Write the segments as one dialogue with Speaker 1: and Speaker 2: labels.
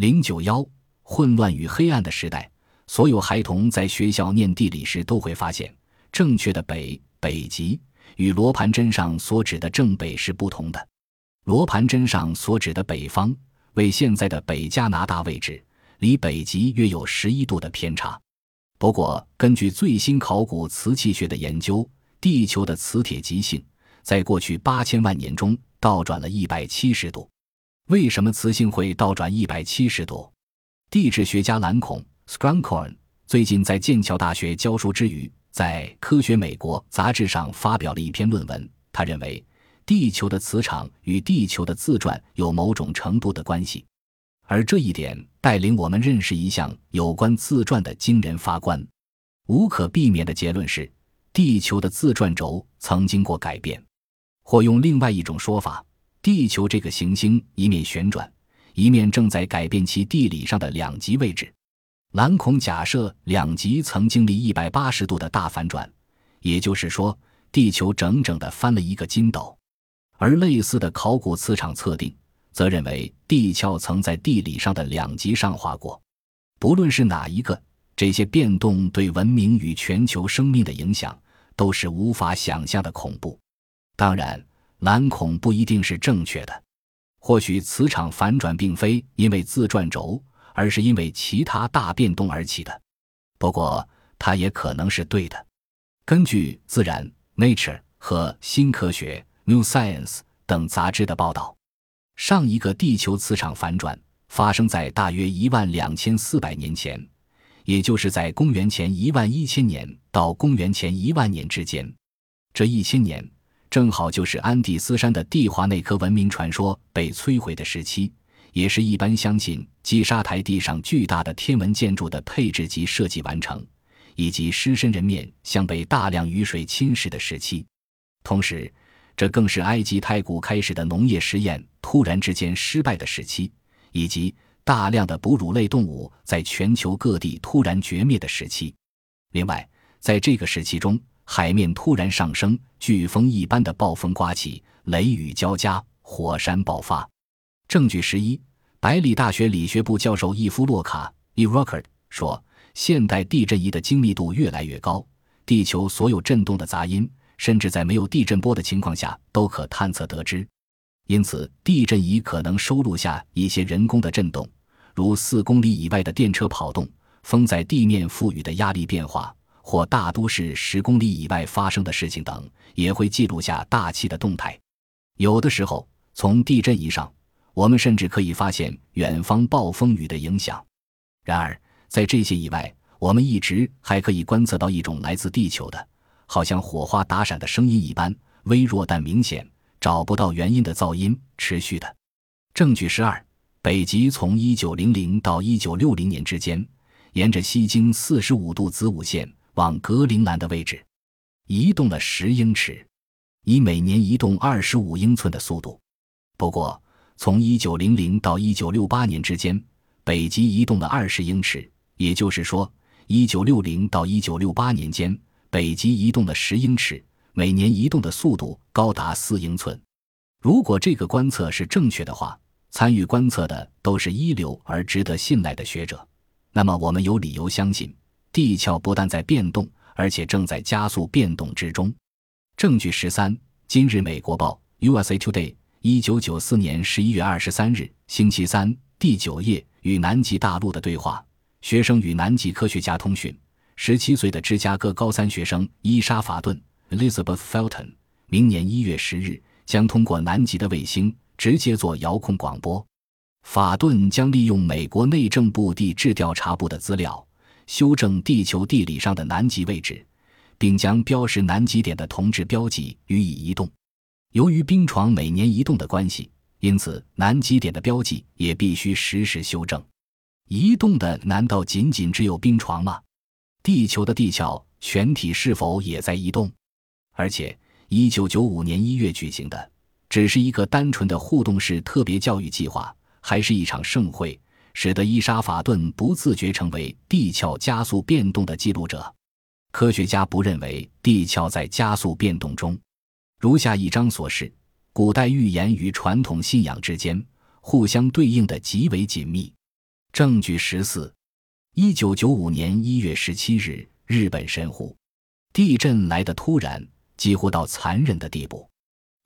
Speaker 1: 零九幺混乱与黑暗的时代，所有孩童在学校念地理时都会发现，正确的北北极与罗盘针上所指的正北是不同的。罗盘针上所指的北方为现在的北加拿大位置，离北极约有十一度的偏差。不过，根据最新考古瓷器学的研究，地球的磁铁极性在过去八千万年中倒转了一百七十度。为什么磁性会倒转一百七十度？地质学家兰孔 （Scruncorn） 最近在剑桥大学教书之余，在《科学美国》杂志上发表了一篇论文。他认为，地球的磁场与地球的自转有某种程度的关系，而这一点带领我们认识一项有关自转的惊人发观。无可避免的结论是，地球的自转轴曾经过改变，或用另外一种说法。地球这个行星一面旋转，一面正在改变其地理上的两极位置。蓝孔假设两极曾经历一百八十度的大反转，也就是说，地球整整的翻了一个筋斗。而类似的考古磁场测定，则认为地壳曾在地理上的两极上划过。不论是哪一个，这些变动对文明与全球生命的影响都是无法想象的恐怖。当然。蓝孔不一定是正确的，或许磁场反转并非因为自转轴，而是因为其他大变动而起的。不过，它也可能是对的。根据《自然》（Nature） 和《新科学》（New Science） 等杂志的报道，上一个地球磁场反转发生在大约一万两千四百年前，也就是在公元前一万一千年到公元前一万年之间。这一千年。正好就是安第斯山的蒂华内科文明传说被摧毁的时期，也是一般相信击沙台地上巨大的天文建筑的配置及设计完成，以及狮身人面像被大量雨水侵蚀的时期。同时，这更是埃及太古开始的农业实验突然之间失败的时期，以及大量的哺乳类动物在全球各地突然绝灭的时期。另外，在这个时期中，海面突然上升，飓风一般的暴风刮起，雷雨交加，火山爆发。证据十一，百里大学理学部教授伊夫洛卡 （E. r o c k e r 说，现代地震仪的精密度越来越高，地球所有震动的杂音，甚至在没有地震波的情况下都可探测得知。因此，地震仪可能收录下一些人工的震动，如四公里以外的电车跑动、风在地面赋予的压力变化。或大都市十公里以外发生的事情等，也会记录下大气的动态。有的时候，从地震仪上，我们甚至可以发现远方暴风雨的影响。然而，在这些以外，我们一直还可以观测到一种来自地球的，好像火花打闪的声音一般微弱但明显、找不到原因的噪音，持续的。证据十二：北极从一九零零到一九六零年之间，沿着西经四十五度子午线。往格陵兰的位置移动了十英尺，以每年移动二十五英寸的速度。不过，从一九零零到一九六八年之间，北极移动了二十英尺，也就是说，一九六零到一九六八年间，北极移动了十英尺，每年移动的速度高达四英寸。如果这个观测是正确的话，参与观测的都是一流而值得信赖的学者，那么我们有理由相信。地壳不但在变动，而且正在加速变动之中。证据十三：今日美国报 （USA Today） 一九九四年十一月二十三日，星期三，第九页与南极大陆的对话。学生与南极科学家通讯。十七岁的芝加哥高三学生伊莎·法顿 （Elizabeth Felton） 明年一月十日将通过南极的卫星直接做遥控广播。法顿将利用美国内政部地质调查部的资料。修正地球地理上的南极位置，并将标识南极点的铜质标记予以移动。由于冰床每年移动的关系，因此南极点的标记也必须实时修正。移动的难道仅仅只有冰床吗？地球的地壳全体是否也在移动？而且，一九九五年一月举行的只是一个单纯的互动式特别教育计划，还是一场盛会？使得伊莎法顿不自觉成为地壳加速变动的记录者。科学家不认为地壳在加速变动中。如下一章所示，古代预言与传统信仰之间互相对应的极为紧密。证据十四：一九九五年一月十七日，日本神户地震来得突然，几乎到残忍的地步。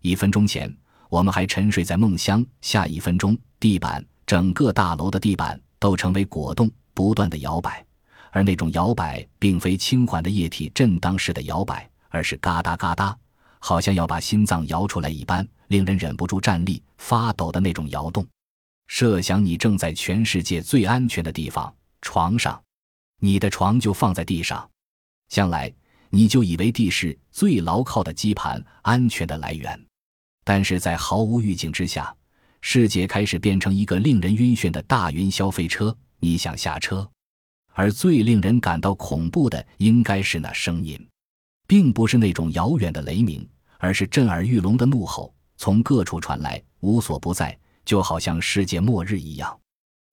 Speaker 1: 一分钟前，我们还沉睡在梦乡；下一分钟，地板整个大楼的地板都成为果冻，不断的摇摆。而那种摇摆，并非轻缓的液体震荡式的摇摆，而是嘎哒嘎哒，好像要把心脏摇出来一般，令人忍不住站立发抖的那种摇动。设想你正在全世界最安全的地方——床上，你的床就放在地上，向来你就以为地是最牢靠的基盘、安全的来源。但是在毫无预警之下，世界开始变成一个令人晕眩的大云霄飞车。你想下车，而最令人感到恐怖的，应该是那声音，并不是那种遥远的雷鸣，而是震耳欲聋的怒吼，从各处传来，无所不在。就好像世界末日一样。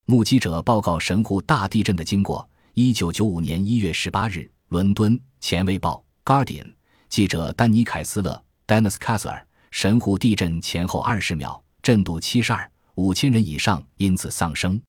Speaker 1: 目击者报告神户大地震的经过。一九九五年一月十八日，伦敦《前卫报》（Guardian） 记者丹尼·凯斯勒 （Dennis Kessler）：神户地震前后二十秒，震度七十二，五千人以上因此丧生。